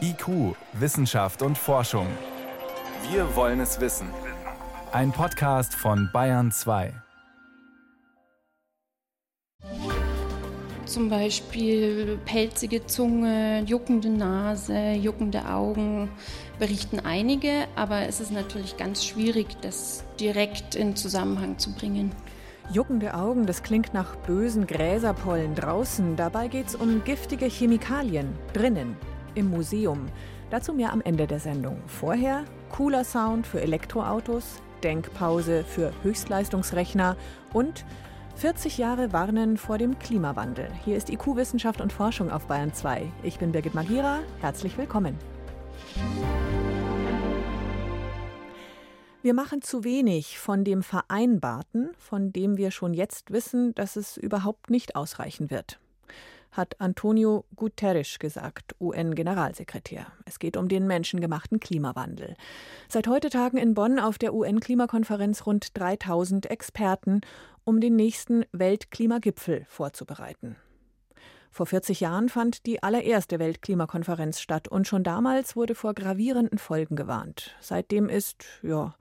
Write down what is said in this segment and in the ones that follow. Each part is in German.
IQ, Wissenschaft und Forschung. Wir wollen es wissen. Ein Podcast von Bayern 2. Zum Beispiel pelzige Zunge, juckende Nase, juckende Augen berichten einige, aber es ist natürlich ganz schwierig, das direkt in Zusammenhang zu bringen. Juckende Augen, das klingt nach bösen Gräserpollen draußen. Dabei geht es um giftige Chemikalien drinnen im Museum. Dazu mehr am Ende der Sendung. Vorher cooler Sound für Elektroautos, Denkpause für Höchstleistungsrechner und 40 Jahre warnen vor dem Klimawandel. Hier ist IQ Wissenschaft und Forschung auf Bayern 2. Ich bin Birgit Magira. Herzlich willkommen. Wir machen zu wenig von dem Vereinbarten, von dem wir schon jetzt wissen, dass es überhaupt nicht ausreichen wird hat Antonio Guterres gesagt, UN-Generalsekretär. Es geht um den menschengemachten Klimawandel. Seit heute tagen in Bonn auf der UN-Klimakonferenz rund 3000 Experten, um den nächsten Weltklimagipfel vorzubereiten. Vor 40 Jahren fand die allererste Weltklimakonferenz statt und schon damals wurde vor gravierenden Folgen gewarnt. Seitdem ist, ja,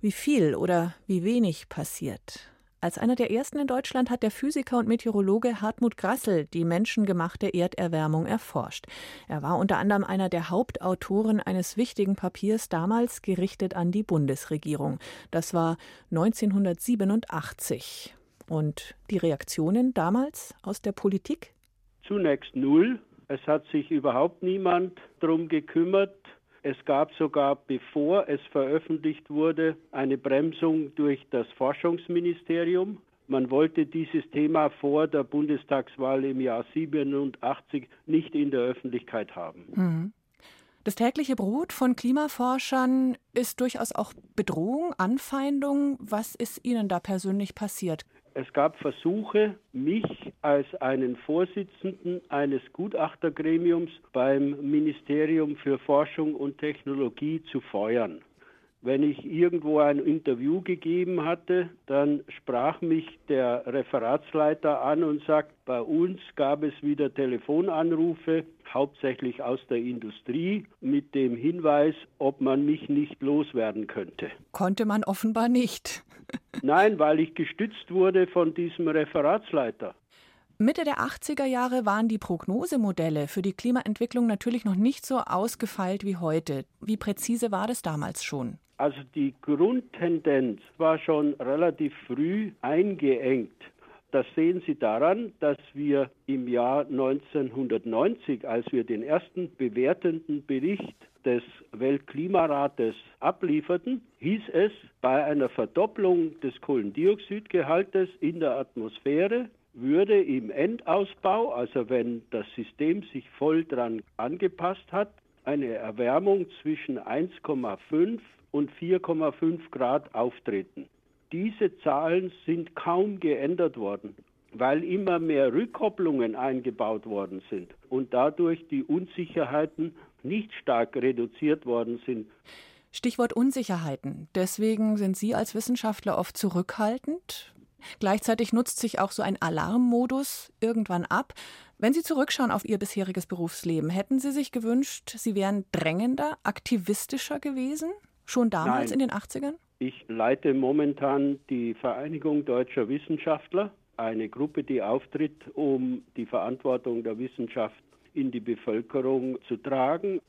wie viel oder wie wenig passiert. Als einer der ersten in Deutschland hat der Physiker und Meteorologe Hartmut Grassel die menschengemachte Erderwärmung erforscht. Er war unter anderem einer der Hauptautoren eines wichtigen Papiers, damals gerichtet an die Bundesregierung. Das war 1987. Und die Reaktionen damals aus der Politik? Zunächst null. Es hat sich überhaupt niemand darum gekümmert, es gab sogar, bevor es veröffentlicht wurde, eine Bremsung durch das Forschungsministerium. Man wollte dieses Thema vor der Bundestagswahl im Jahr 87 nicht in der Öffentlichkeit haben. Mhm. Das tägliche Brot von Klimaforschern ist durchaus auch Bedrohung, Anfeindung. Was ist Ihnen da persönlich passiert? Es gab Versuche, mich als einen Vorsitzenden eines Gutachtergremiums beim Ministerium für Forschung und Technologie zu feuern. Wenn ich irgendwo ein Interview gegeben hatte, dann sprach mich der Referatsleiter an und sagt, bei uns gab es wieder Telefonanrufe, hauptsächlich aus der Industrie, mit dem Hinweis, ob man mich nicht loswerden könnte. Konnte man offenbar nicht. Nein, weil ich gestützt wurde von diesem Referatsleiter. Mitte der 80er Jahre waren die Prognosemodelle für die Klimaentwicklung natürlich noch nicht so ausgefeilt wie heute. Wie präzise war das damals schon? Also die Grundtendenz war schon relativ früh eingeengt. Das sehen Sie daran, dass wir im Jahr 1990, als wir den ersten bewertenden Bericht des Weltklimarates ablieferten, hieß es, bei einer Verdopplung des Kohlendioxidgehaltes in der Atmosphäre würde im Endausbau, also wenn das System sich voll dran angepasst hat, eine Erwärmung zwischen 1,5 und 4,5 Grad auftreten. Diese Zahlen sind kaum geändert worden, weil immer mehr Rückkopplungen eingebaut worden sind und dadurch die Unsicherheiten nicht stark reduziert worden sind. Stichwort Unsicherheiten. Deswegen sind Sie als Wissenschaftler oft zurückhaltend. Gleichzeitig nutzt sich auch so ein Alarmmodus irgendwann ab. Wenn Sie zurückschauen auf Ihr bisheriges Berufsleben, hätten Sie sich gewünscht, Sie wären drängender, aktivistischer gewesen? Schon damals Nein. in den 80ern? Ich leite momentan die Vereinigung deutscher Wissenschaftler, eine Gruppe, die auftritt, um die Verantwortung der Wissenschaft in die Bevölkerung zu tragen.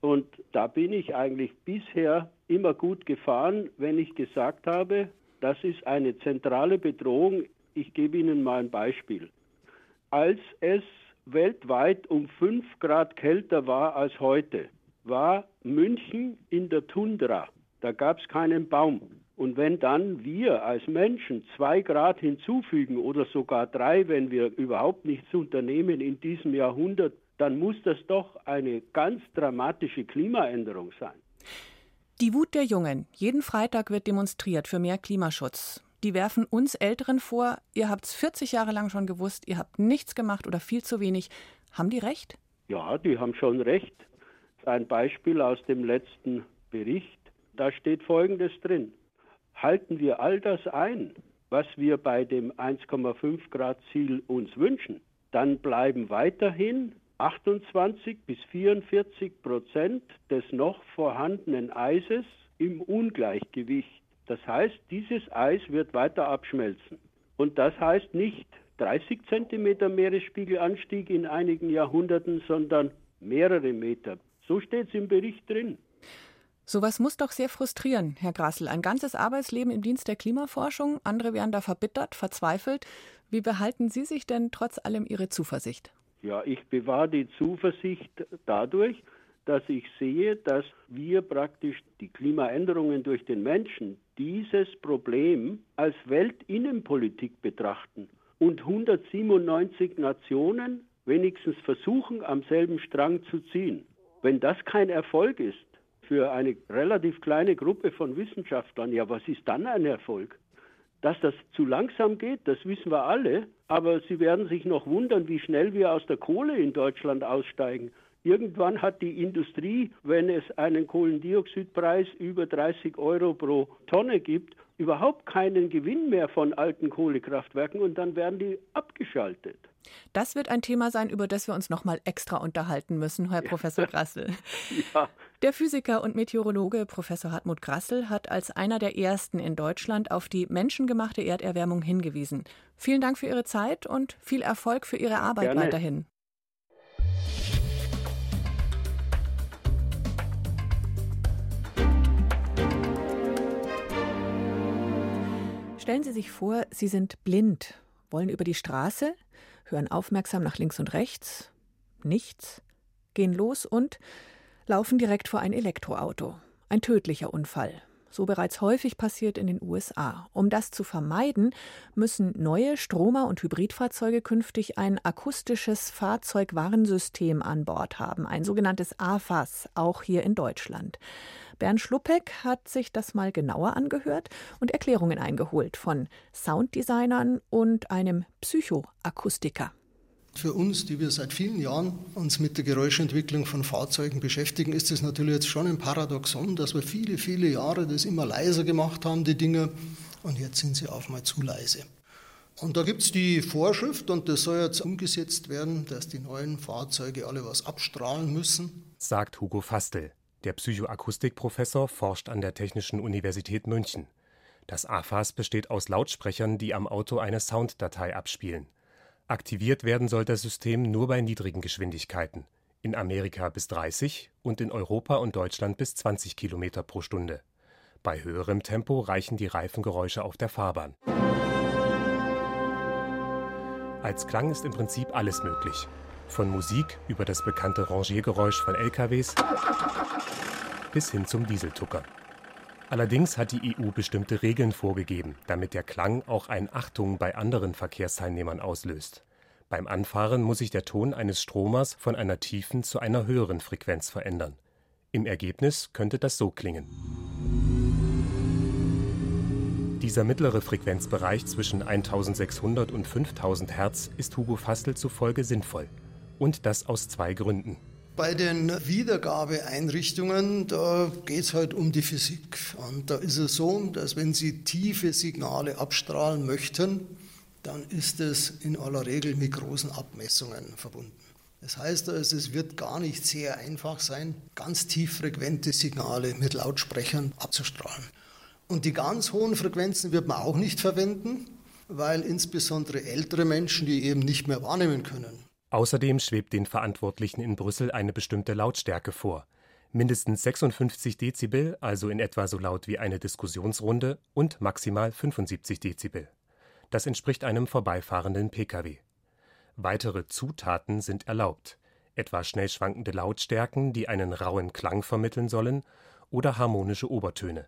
Und da bin ich eigentlich bisher immer gut gefahren, wenn ich gesagt habe, das ist eine zentrale Bedrohung. Ich gebe Ihnen mal ein Beispiel. Als es weltweit um fünf Grad kälter war als heute, war München in der Tundra. Da gab es keinen Baum. Und wenn dann wir als Menschen zwei Grad hinzufügen oder sogar drei, wenn wir überhaupt nichts unternehmen in diesem Jahrhundert, dann muss das doch eine ganz dramatische Klimaänderung sein. Die Wut der Jungen. Jeden Freitag wird demonstriert für mehr Klimaschutz. Die werfen uns Älteren vor, ihr habt es 40 Jahre lang schon gewusst, ihr habt nichts gemacht oder viel zu wenig. Haben die recht? Ja, die haben schon recht. Ein Beispiel aus dem letzten Bericht. Da steht Folgendes drin. Halten wir all das ein, was wir bei dem 1,5 Grad Ziel uns wünschen, dann bleiben weiterhin 28 bis 44 Prozent des noch vorhandenen Eises im Ungleichgewicht. Das heißt, dieses Eis wird weiter abschmelzen. Und das heißt nicht 30 Zentimeter Meeresspiegelanstieg in einigen Jahrhunderten, sondern mehrere Meter. So steht es im Bericht drin. Sowas muss doch sehr frustrieren, Herr Grassel. Ein ganzes Arbeitsleben im Dienst der Klimaforschung. Andere werden da verbittert, verzweifelt. Wie behalten Sie sich denn trotz allem Ihre Zuversicht? Ja, ich bewahre die Zuversicht dadurch, dass ich sehe, dass wir praktisch die Klimaänderungen durch den Menschen dieses Problem als Weltinnenpolitik betrachten und 197 Nationen wenigstens versuchen, am selben Strang zu ziehen. Wenn das kein Erfolg ist für eine relativ kleine Gruppe von Wissenschaftlern, ja, was ist dann ein Erfolg? Dass das zu langsam geht, das wissen wir alle, aber Sie werden sich noch wundern, wie schnell wir aus der Kohle in Deutschland aussteigen. Irgendwann hat die Industrie, wenn es einen Kohlendioxidpreis über 30 Euro pro Tonne gibt, überhaupt keinen Gewinn mehr von alten Kohlekraftwerken und dann werden die abgeschaltet. Das wird ein Thema sein, über das wir uns noch mal extra unterhalten müssen, Herr Professor Grassel. ja. Der Physiker und Meteorologe Professor Hartmut Grassel hat als einer der ersten in Deutschland auf die menschengemachte Erderwärmung hingewiesen. Vielen Dank für Ihre Zeit und viel Erfolg für Ihre Arbeit Gerne. weiterhin. Stellen Sie sich vor, Sie sind blind, wollen über die Straße, hören aufmerksam nach links und rechts, nichts, gehen los und laufen direkt vor ein Elektroauto. Ein tödlicher Unfall so bereits häufig passiert in den USA. Um das zu vermeiden, müssen neue Stromer- und Hybridfahrzeuge künftig ein akustisches Fahrzeugwarnsystem an Bord haben, ein sogenanntes AFAS, auch hier in Deutschland. Bernd Schluppeck hat sich das mal genauer angehört und Erklärungen eingeholt von Sounddesignern und einem Psychoakustiker. Für uns, die wir seit vielen Jahren uns mit der Geräuschentwicklung von Fahrzeugen beschäftigen, ist es natürlich jetzt schon ein Paradoxon, dass wir viele, viele Jahre das immer leiser gemacht haben, die Dinge, und jetzt sind sie auf mal zu leise. Und da gibt es die Vorschrift, und das soll jetzt umgesetzt werden, dass die neuen Fahrzeuge alle was abstrahlen müssen. Sagt Hugo Fastel. Der Psychoakustikprofessor forscht an der Technischen Universität München. Das AFAS besteht aus Lautsprechern, die am Auto eine Sounddatei abspielen. Aktiviert werden soll das System nur bei niedrigen Geschwindigkeiten, in Amerika bis 30 und in Europa und Deutschland bis 20 Kilometer pro Stunde. Bei höherem Tempo reichen die Reifengeräusche auf der Fahrbahn. Als Klang ist im Prinzip alles möglich. Von Musik über das bekannte Rangiergeräusch von LKWs bis hin zum Dieseltucker. Allerdings hat die EU bestimmte Regeln vorgegeben, damit der Klang auch ein Achtung bei anderen Verkehrsteilnehmern auslöst. Beim Anfahren muss sich der Ton eines Stromers von einer tiefen zu einer höheren Frequenz verändern. Im Ergebnis könnte das so klingen. Dieser mittlere Frequenzbereich zwischen 1600 und 5000 Hertz ist Hugo Fastel zufolge sinnvoll. Und das aus zwei Gründen. Bei den Wiedergabeeinrichtungen, da geht es halt um die Physik. Und da ist es so, dass wenn Sie tiefe Signale abstrahlen möchten, dann ist es in aller Regel mit großen Abmessungen verbunden. Das heißt also, es wird gar nicht sehr einfach sein, ganz tieffrequente Signale mit Lautsprechern abzustrahlen. Und die ganz hohen Frequenzen wird man auch nicht verwenden, weil insbesondere ältere Menschen die eben nicht mehr wahrnehmen können. Außerdem schwebt den Verantwortlichen in Brüssel eine bestimmte Lautstärke vor. Mindestens 56 Dezibel, also in etwa so laut wie eine Diskussionsrunde, und maximal 75 Dezibel. Das entspricht einem vorbeifahrenden Pkw. Weitere Zutaten sind erlaubt, etwa schnell schwankende Lautstärken, die einen rauen Klang vermitteln sollen, oder harmonische Obertöne.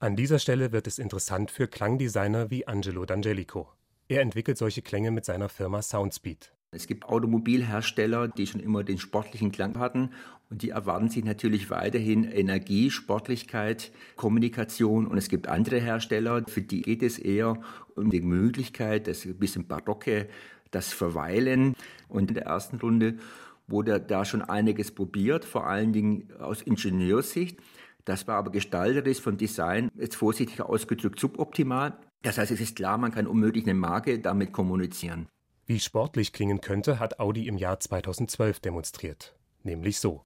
An dieser Stelle wird es interessant für Klangdesigner wie Angelo D'Angelico. Er entwickelt solche Klänge mit seiner Firma Soundspeed. Es gibt Automobilhersteller, die schon immer den sportlichen Klang hatten und die erwarten sich natürlich weiterhin Energie, Sportlichkeit, Kommunikation und es gibt andere Hersteller, für die geht es eher um die Möglichkeit, das ein bisschen barocke, das Verweilen und in der ersten Runde wurde da schon einiges probiert, vor allen Dingen aus Ingenieurssicht. Das war aber gestalterisch von Design, jetzt vorsichtig ausgedrückt, suboptimal. Das heißt, es ist klar, man kann unmöglich eine Marke damit kommunizieren. Wie sportlich klingen könnte, hat Audi im Jahr 2012 demonstriert. Nämlich so.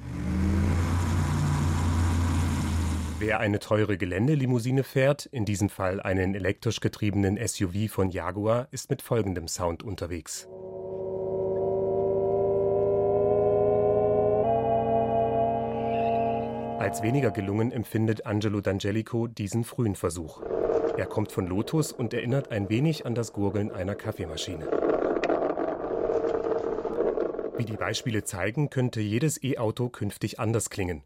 Wer eine teure Geländelimousine fährt, in diesem Fall einen elektrisch getriebenen SUV von Jaguar, ist mit folgendem Sound unterwegs. Als weniger gelungen empfindet Angelo D'Angelico diesen frühen Versuch. Er kommt von Lotus und erinnert ein wenig an das Gurgeln einer Kaffeemaschine. Wie die Beispiele zeigen, könnte jedes E-Auto künftig anders klingen.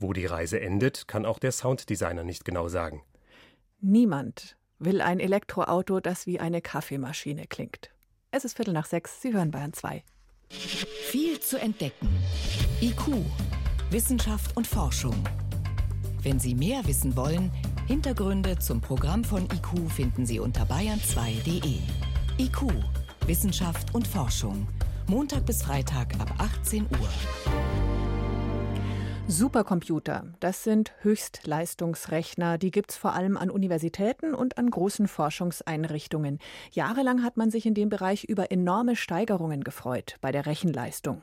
Wo die Reise endet, kann auch der Sounddesigner nicht genau sagen. Niemand will ein Elektroauto, das wie eine Kaffeemaschine klingt. Es ist Viertel nach sechs, Sie hören Bayern 2. Viel zu entdecken. IQ, Wissenschaft und Forschung. Wenn Sie mehr wissen wollen, Hintergründe zum Programm von IQ finden Sie unter bayern2.de. IQ, Wissenschaft und Forschung. Montag bis Freitag ab 18 Uhr. Supercomputer, das sind Höchstleistungsrechner, die gibt es vor allem an Universitäten und an großen Forschungseinrichtungen. Jahrelang hat man sich in dem Bereich über enorme Steigerungen gefreut bei der Rechenleistung.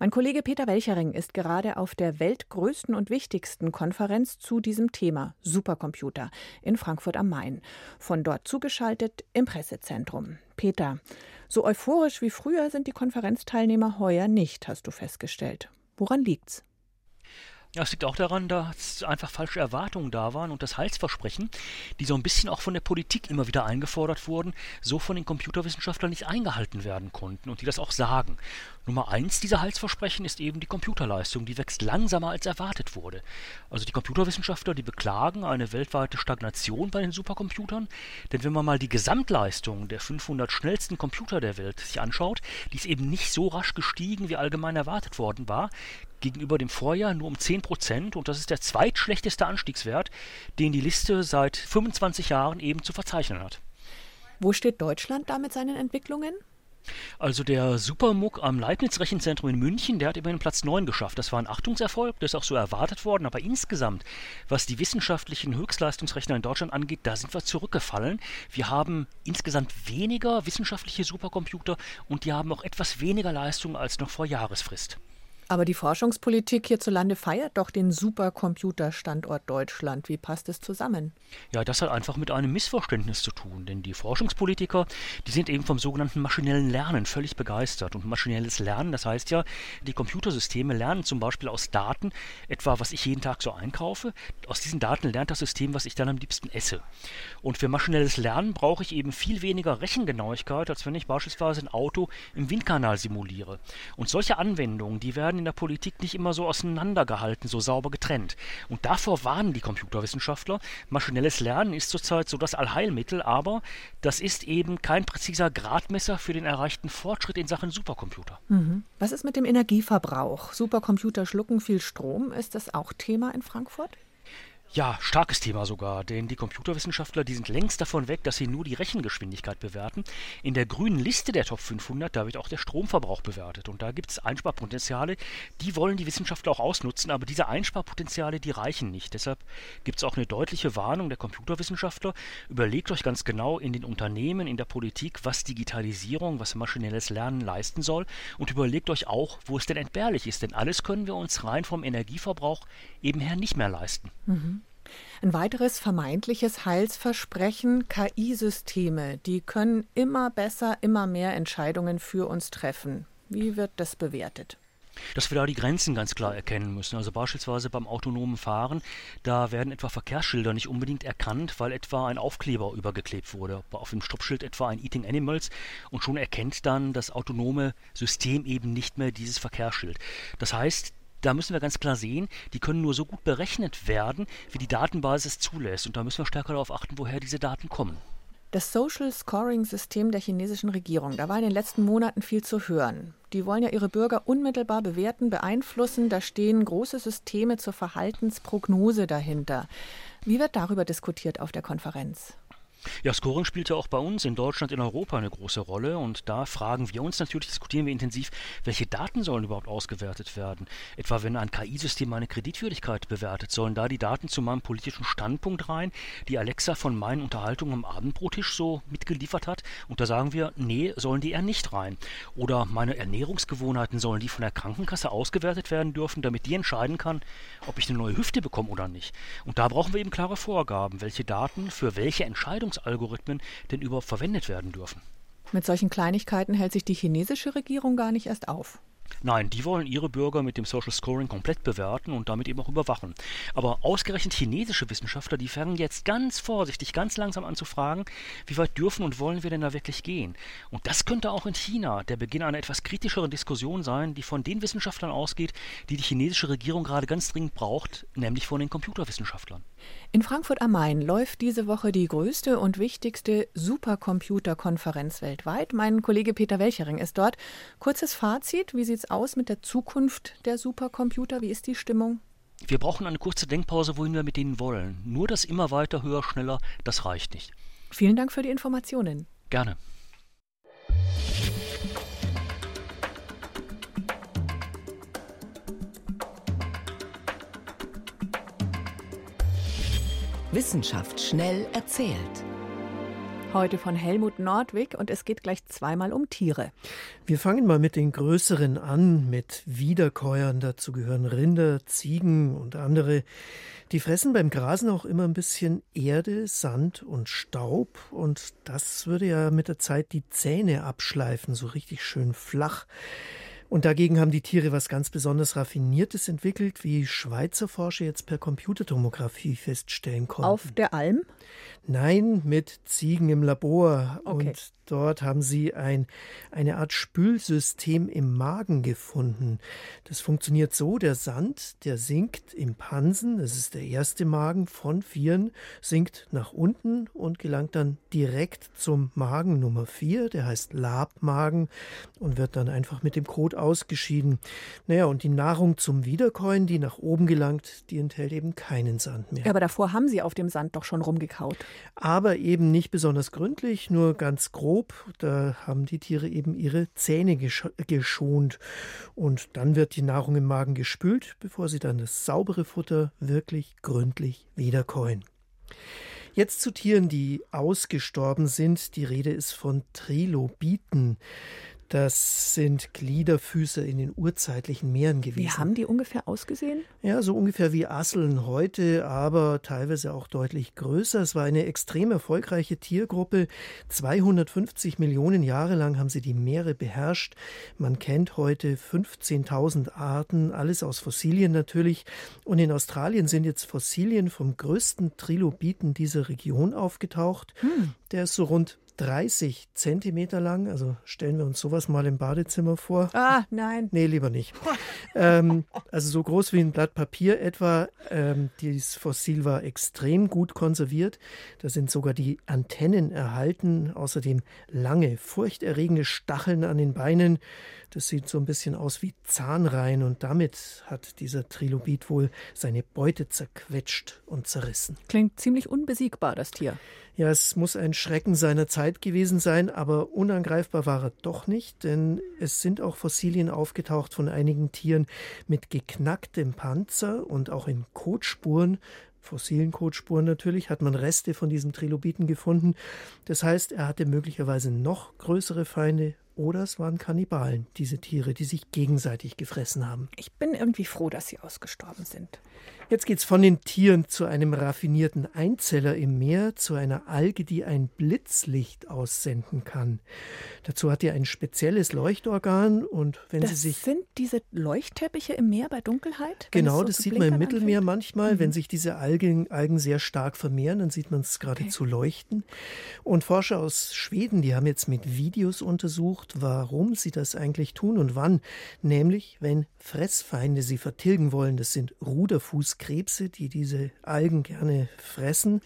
Mein Kollege Peter Welchering ist gerade auf der weltgrößten und wichtigsten Konferenz zu diesem Thema Supercomputer in Frankfurt am Main. Von dort zugeschaltet im Pressezentrum. Peter, so euphorisch wie früher sind die Konferenzteilnehmer heuer nicht, hast du festgestellt. Woran liegt's? Ja, es liegt auch daran, dass einfach falsche Erwartungen da waren und das Heilsversprechen, die so ein bisschen auch von der Politik immer wieder eingefordert wurden, so von den Computerwissenschaftlern nicht eingehalten werden konnten und die das auch sagen. Nummer eins dieser Heilsversprechen ist eben die Computerleistung, die wächst langsamer als erwartet wurde. Also die Computerwissenschaftler, die beklagen eine weltweite Stagnation bei den Supercomputern, denn wenn man mal die Gesamtleistung der 500 schnellsten Computer der Welt sich anschaut, die ist eben nicht so rasch gestiegen, wie allgemein erwartet worden war gegenüber dem Vorjahr nur um 10 Prozent und das ist der zweitschlechteste Anstiegswert, den die Liste seit 25 Jahren eben zu verzeichnen hat. Wo steht Deutschland da mit seinen Entwicklungen? Also der Supermuck am Leibniz-Rechenzentrum in München, der hat immerhin Platz 9 geschafft. Das war ein Achtungserfolg, das ist auch so erwartet worden. Aber insgesamt, was die wissenschaftlichen Höchstleistungsrechner in Deutschland angeht, da sind wir zurückgefallen. Wir haben insgesamt weniger wissenschaftliche Supercomputer und die haben auch etwas weniger Leistung als noch vor Jahresfrist. Aber die Forschungspolitik hierzulande feiert doch den Supercomputerstandort Deutschland. Wie passt es zusammen? Ja, das hat einfach mit einem Missverständnis zu tun. Denn die Forschungspolitiker, die sind eben vom sogenannten maschinellen Lernen völlig begeistert. Und maschinelles Lernen, das heißt ja, die Computersysteme lernen zum Beispiel aus Daten, etwa was ich jeden Tag so einkaufe. Aus diesen Daten lernt das System, was ich dann am liebsten esse. Und für maschinelles Lernen brauche ich eben viel weniger Rechengenauigkeit, als wenn ich beispielsweise ein Auto im Windkanal simuliere. Und solche Anwendungen, die werden in der Politik nicht immer so auseinandergehalten, so sauber getrennt. Und davor warnen die Computerwissenschaftler. Maschinelles Lernen ist zurzeit so das Allheilmittel, aber das ist eben kein präziser Gradmesser für den erreichten Fortschritt in Sachen Supercomputer. Mhm. Was ist mit dem Energieverbrauch? Supercomputer schlucken viel Strom. Ist das auch Thema in Frankfurt? Ja, starkes Thema sogar, denn die Computerwissenschaftler, die sind längst davon weg, dass sie nur die Rechengeschwindigkeit bewerten. In der grünen Liste der Top 500, da wird auch der Stromverbrauch bewertet und da gibt es Einsparpotenziale, die wollen die Wissenschaftler auch ausnutzen, aber diese Einsparpotenziale, die reichen nicht. Deshalb gibt es auch eine deutliche Warnung der Computerwissenschaftler. Überlegt euch ganz genau in den Unternehmen, in der Politik, was Digitalisierung, was maschinelles Lernen leisten soll und überlegt euch auch, wo es denn entbehrlich ist, denn alles können wir uns rein vom Energieverbrauch eben her nicht mehr leisten. Mhm. Ein weiteres vermeintliches Heilsversprechen, KI-Systeme, die können immer besser, immer mehr Entscheidungen für uns treffen. Wie wird das bewertet? dass wir da die Grenzen ganz klar erkennen müssen. Also beispielsweise beim autonomen Fahren, da werden etwa Verkehrsschilder nicht unbedingt erkannt, weil etwa ein Aufkleber übergeklebt wurde. Auf dem Stoppschild etwa ein Eating Animals und schon erkennt dann das autonome System eben nicht mehr dieses Verkehrsschild. Das heißt, da müssen wir ganz klar sehen, die können nur so gut berechnet werden, wie die Datenbasis zulässt. Und da müssen wir stärker darauf achten, woher diese Daten kommen. Das Social Scoring System der chinesischen Regierung, da war in den letzten Monaten viel zu hören. Die wollen ja ihre Bürger unmittelbar bewerten, beeinflussen. Da stehen große Systeme zur Verhaltensprognose dahinter. Wie wird darüber diskutiert auf der Konferenz? Ja, Scoring spielt ja auch bei uns in Deutschland, in Europa eine große Rolle und da fragen wir uns natürlich, diskutieren wir intensiv, welche Daten sollen überhaupt ausgewertet werden? Etwa wenn ein KI-System meine Kreditwürdigkeit bewertet, sollen da die Daten zu meinem politischen Standpunkt rein, die Alexa von meinen Unterhaltungen am Abendbrottisch so mitgeliefert hat? Und da sagen wir, nee, sollen die eher nicht rein. Oder meine Ernährungsgewohnheiten sollen die von der Krankenkasse ausgewertet werden dürfen, damit die entscheiden kann, ob ich eine neue Hüfte bekomme oder nicht. Und da brauchen wir eben klare Vorgaben, welche Daten für welche Entscheidungs Algorithmen denn überhaupt verwendet werden dürfen. Mit solchen Kleinigkeiten hält sich die chinesische Regierung gar nicht erst auf. Nein, die wollen ihre Bürger mit dem Social Scoring komplett bewerten und damit eben auch überwachen. Aber ausgerechnet chinesische Wissenschaftler, die fangen jetzt ganz vorsichtig, ganz langsam an zu fragen, wie weit dürfen und wollen wir denn da wirklich gehen? Und das könnte auch in China der Beginn einer etwas kritischeren Diskussion sein, die von den Wissenschaftlern ausgeht, die die chinesische Regierung gerade ganz dringend braucht, nämlich von den Computerwissenschaftlern. In Frankfurt am Main läuft diese Woche die größte und wichtigste Supercomputerkonferenz weltweit. Mein Kollege Peter Welchering ist dort. Kurzes Fazit, wie sieht es aus mit der Zukunft der Supercomputer? Wie ist die Stimmung? Wir brauchen eine kurze Denkpause, wohin wir mit denen wollen. Nur das immer weiter, höher, schneller, das reicht nicht. Vielen Dank für die Informationen. Gerne. Wissenschaft schnell erzählt. Heute von Helmut Nordwig und es geht gleich zweimal um Tiere. Wir fangen mal mit den größeren an, mit Wiederkäuern. Dazu gehören Rinder, Ziegen und andere. Die fressen beim Grasen auch immer ein bisschen Erde, Sand und Staub und das würde ja mit der Zeit die Zähne abschleifen, so richtig schön flach. Und dagegen haben die Tiere was ganz besonders Raffiniertes entwickelt, wie Schweizer Forscher jetzt per Computertomographie feststellen konnten. Auf der Alm? Nein, mit Ziegen im Labor. Okay. Und dort haben sie ein, eine Art Spülsystem im Magen gefunden. Das funktioniert so, der Sand, der sinkt im Pansen, das ist der erste Magen von vieren, sinkt nach unten und gelangt dann direkt zum Magen Nummer vier, der heißt Labmagen und wird dann einfach mit dem Kot ausgeschieden. Naja, und die Nahrung zum Wiederkäuen, die nach oben gelangt, die enthält eben keinen Sand mehr. Ja, aber davor haben sie auf dem Sand doch schon rumgekaut. Aber eben nicht besonders gründlich, nur ganz grob. Da haben die Tiere eben ihre Zähne gesch geschont. Und dann wird die Nahrung im Magen gespült, bevor sie dann das saubere Futter wirklich gründlich wiederkäuen. Jetzt zu Tieren, die ausgestorben sind. Die Rede ist von Trilobiten. Das sind Gliederfüßer in den urzeitlichen Meeren gewesen. Wie haben die ungefähr ausgesehen? Ja, so ungefähr wie Asseln heute, aber teilweise auch deutlich größer. Es war eine extrem erfolgreiche Tiergruppe. 250 Millionen Jahre lang haben sie die Meere beherrscht. Man kennt heute 15.000 Arten, alles aus Fossilien natürlich. Und in Australien sind jetzt Fossilien vom größten Trilobiten dieser Region aufgetaucht. Hm. Der ist so rund 30 Zentimeter lang. Also stellen wir uns sowas mal im Badezimmer vor. Ah, nein. Nee, lieber nicht. ähm, also so groß wie ein Blatt Papier etwa. Ähm, dieses Fossil war extrem gut konserviert. Da sind sogar die Antennen erhalten. Außerdem lange, furchterregende Stacheln an den Beinen. Das sieht so ein bisschen aus wie Zahnreihen und damit hat dieser Trilobit wohl seine Beute zerquetscht und zerrissen. Klingt ziemlich unbesiegbar, das Tier. Ja, es muss ein Schrecken seiner Zeit gewesen sein, aber unangreifbar war er doch nicht, denn es sind auch Fossilien aufgetaucht von einigen Tieren mit geknacktem Panzer und auch in Kotspuren. Fossilen Kotspuren natürlich, hat man Reste von diesem Trilobiten gefunden. Das heißt, er hatte möglicherweise noch größere Feinde oder es waren Kannibalen, diese Tiere, die sich gegenseitig gefressen haben. Ich bin irgendwie froh, dass sie ausgestorben sind. Jetzt geht's von den Tieren zu einem raffinierten Einzeller im Meer, zu einer Alge, die ein Blitzlicht aussenden kann. Dazu hat er ein spezielles Leuchtorgan und wenn das sie sich sind diese Leuchtteppiche im Meer bei Dunkelheit? Genau, so das sieht man im Mittelmeer anfängt? manchmal, Mhm. wenn sich diese Algen, Algen sehr stark vermehren, dann sieht man es geradezu leuchten. Und Forscher aus Schweden, die haben jetzt mit Videos untersucht, warum sie das eigentlich tun und wann. Nämlich, wenn Fressfeinde sie vertilgen wollen. Das sind Ruderfußkrebse, die diese Algen gerne fressen.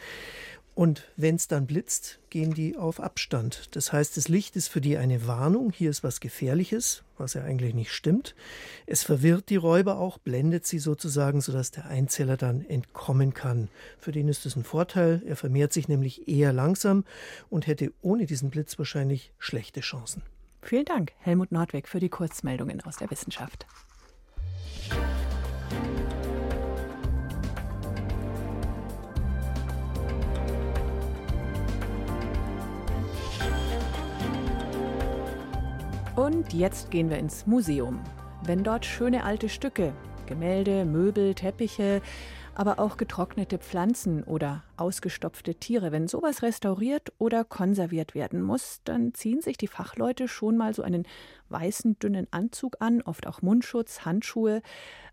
Und wenn es dann blitzt, gehen die auf Abstand. Das heißt, das Licht ist für die eine Warnung, hier ist was Gefährliches, was ja eigentlich nicht stimmt. Es verwirrt die Räuber auch, blendet sie sozusagen, sodass der Einzeller dann entkommen kann. Für den ist das ein Vorteil, er vermehrt sich nämlich eher langsam und hätte ohne diesen Blitz wahrscheinlich schlechte Chancen. Vielen Dank, Helmut Nordweg, für die Kurzmeldungen aus der Wissenschaft. Und jetzt gehen wir ins Museum. Wenn dort schöne alte Stücke, Gemälde, Möbel, Teppiche, aber auch getrocknete Pflanzen oder ausgestopfte Tiere, wenn sowas restauriert oder konserviert werden muss, dann ziehen sich die Fachleute schon mal so einen weißen, dünnen Anzug an, oft auch Mundschutz, Handschuhe,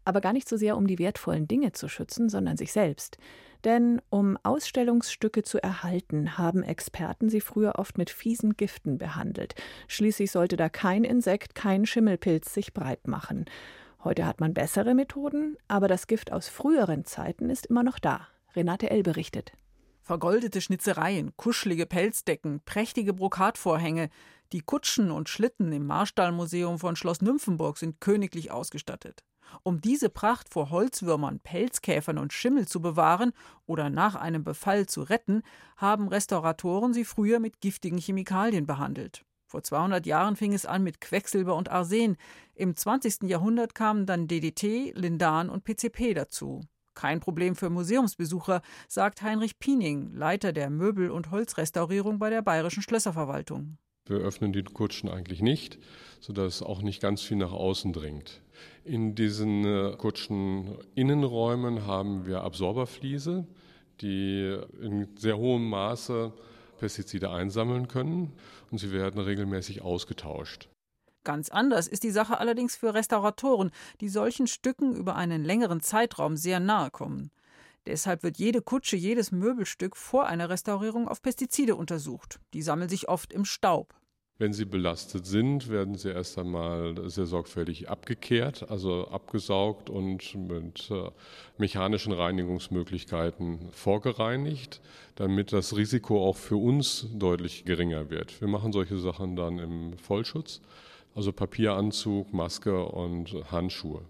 aber gar nicht so sehr, um die wertvollen Dinge zu schützen, sondern sich selbst. Denn um Ausstellungsstücke zu erhalten, haben Experten sie früher oft mit fiesen Giften behandelt. Schließlich sollte da kein Insekt, kein Schimmelpilz sich breit machen. Heute hat man bessere Methoden, aber das Gift aus früheren Zeiten ist immer noch da. Renate L. berichtet. Vergoldete Schnitzereien, kuschelige Pelzdecken, prächtige Brokatvorhänge. Die Kutschen und Schlitten im Marstallmuseum von Schloss Nymphenburg sind königlich ausgestattet. Um diese Pracht vor Holzwürmern, Pelzkäfern und Schimmel zu bewahren oder nach einem Befall zu retten, haben Restauratoren sie früher mit giftigen Chemikalien behandelt. Vor 200 Jahren fing es an mit Quecksilber und Arsen. Im 20. Jahrhundert kamen dann DDT, Lindan und PCP dazu. Kein Problem für Museumsbesucher, sagt Heinrich Piening, Leiter der Möbel- und Holzrestaurierung bei der Bayerischen Schlösserverwaltung. Wir öffnen die Kutschen eigentlich nicht, sodass auch nicht ganz viel nach außen dringt. In diesen äh, Kutscheninnenräumen haben wir Absorberfliese, die in sehr hohem Maße Pestizide einsammeln können und sie werden regelmäßig ausgetauscht. Ganz anders ist die Sache allerdings für Restauratoren, die solchen Stücken über einen längeren Zeitraum sehr nahe kommen. Deshalb wird jede Kutsche, jedes Möbelstück vor einer Restaurierung auf Pestizide untersucht. Die sammeln sich oft im Staub. Wenn sie belastet sind, werden sie erst einmal sehr sorgfältig abgekehrt, also abgesaugt und mit äh, mechanischen Reinigungsmöglichkeiten vorgereinigt, damit das Risiko auch für uns deutlich geringer wird. Wir machen solche Sachen dann im Vollschutz, also Papieranzug, Maske und Handschuhe.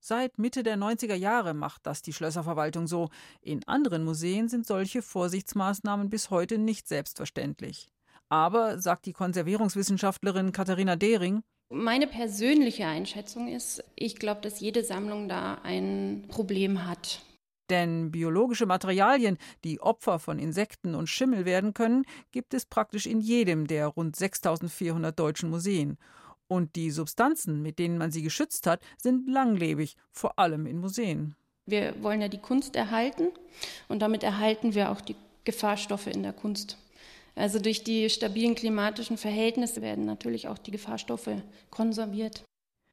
Seit Mitte der 90er Jahre macht das die Schlösserverwaltung so. In anderen Museen sind solche Vorsichtsmaßnahmen bis heute nicht selbstverständlich. Aber, sagt die Konservierungswissenschaftlerin Katharina Dehring, meine persönliche Einschätzung ist, ich glaube, dass jede Sammlung da ein Problem hat. Denn biologische Materialien, die Opfer von Insekten und Schimmel werden können, gibt es praktisch in jedem der rund 6400 deutschen Museen. Und die Substanzen, mit denen man sie geschützt hat, sind langlebig, vor allem in Museen. Wir wollen ja die Kunst erhalten und damit erhalten wir auch die Gefahrstoffe in der Kunst. Also durch die stabilen klimatischen Verhältnisse werden natürlich auch die Gefahrstoffe konserviert.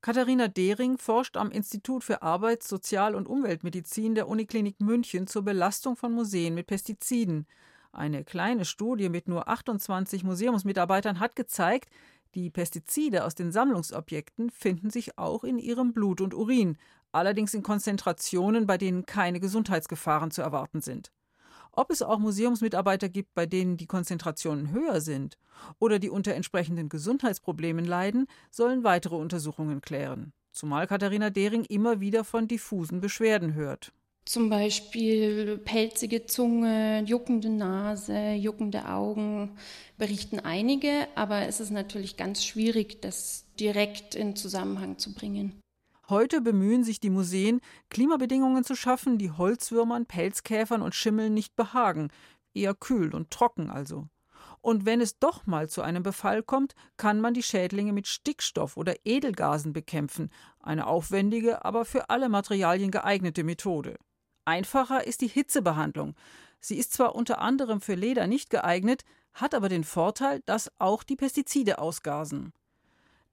Katharina Dehring forscht am Institut für Arbeits-, Sozial- und Umweltmedizin der Uniklinik München zur Belastung von Museen mit Pestiziden. Eine kleine Studie mit nur 28 Museumsmitarbeitern hat gezeigt, die Pestizide aus den Sammlungsobjekten finden sich auch in ihrem Blut und Urin, allerdings in Konzentrationen, bei denen keine Gesundheitsgefahren zu erwarten sind. Ob es auch Museumsmitarbeiter gibt, bei denen die Konzentrationen höher sind oder die unter entsprechenden Gesundheitsproblemen leiden, sollen weitere Untersuchungen klären. Zumal Katharina Dehring immer wieder von diffusen Beschwerden hört. Zum Beispiel pelzige Zunge, juckende Nase, juckende Augen berichten einige, aber es ist natürlich ganz schwierig, das direkt in Zusammenhang zu bringen. Heute bemühen sich die Museen, Klimabedingungen zu schaffen, die Holzwürmern, Pelzkäfern und Schimmeln nicht behagen, eher kühl und trocken also. Und wenn es doch mal zu einem Befall kommt, kann man die Schädlinge mit Stickstoff oder Edelgasen bekämpfen, eine aufwendige, aber für alle Materialien geeignete Methode. Einfacher ist die Hitzebehandlung. Sie ist zwar unter anderem für Leder nicht geeignet, hat aber den Vorteil, dass auch die Pestizide ausgasen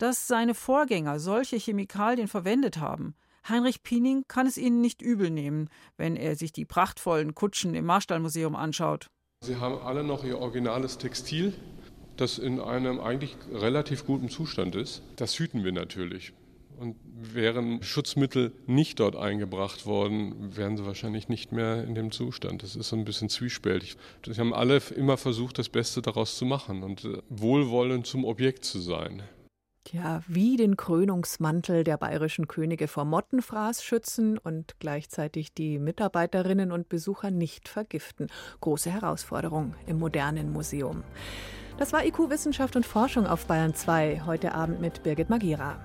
dass seine Vorgänger solche Chemikalien verwendet haben. Heinrich Piening kann es ihnen nicht übel nehmen, wenn er sich die prachtvollen Kutschen im Marstallmuseum anschaut. Sie haben alle noch ihr originales Textil, das in einem eigentlich relativ guten Zustand ist. Das hüten wir natürlich. Und wären Schutzmittel nicht dort eingebracht worden, wären sie wahrscheinlich nicht mehr in dem Zustand. Das ist so ein bisschen zwiespältig. Sie haben alle immer versucht, das Beste daraus zu machen und äh, wohlwollend zum Objekt zu sein. Tja, wie den Krönungsmantel der bayerischen Könige vor Mottenfraß schützen und gleichzeitig die Mitarbeiterinnen und Besucher nicht vergiften. Große Herausforderung im modernen Museum. Das war IQ Wissenschaft und Forschung auf Bayern 2, heute Abend mit Birgit Magira.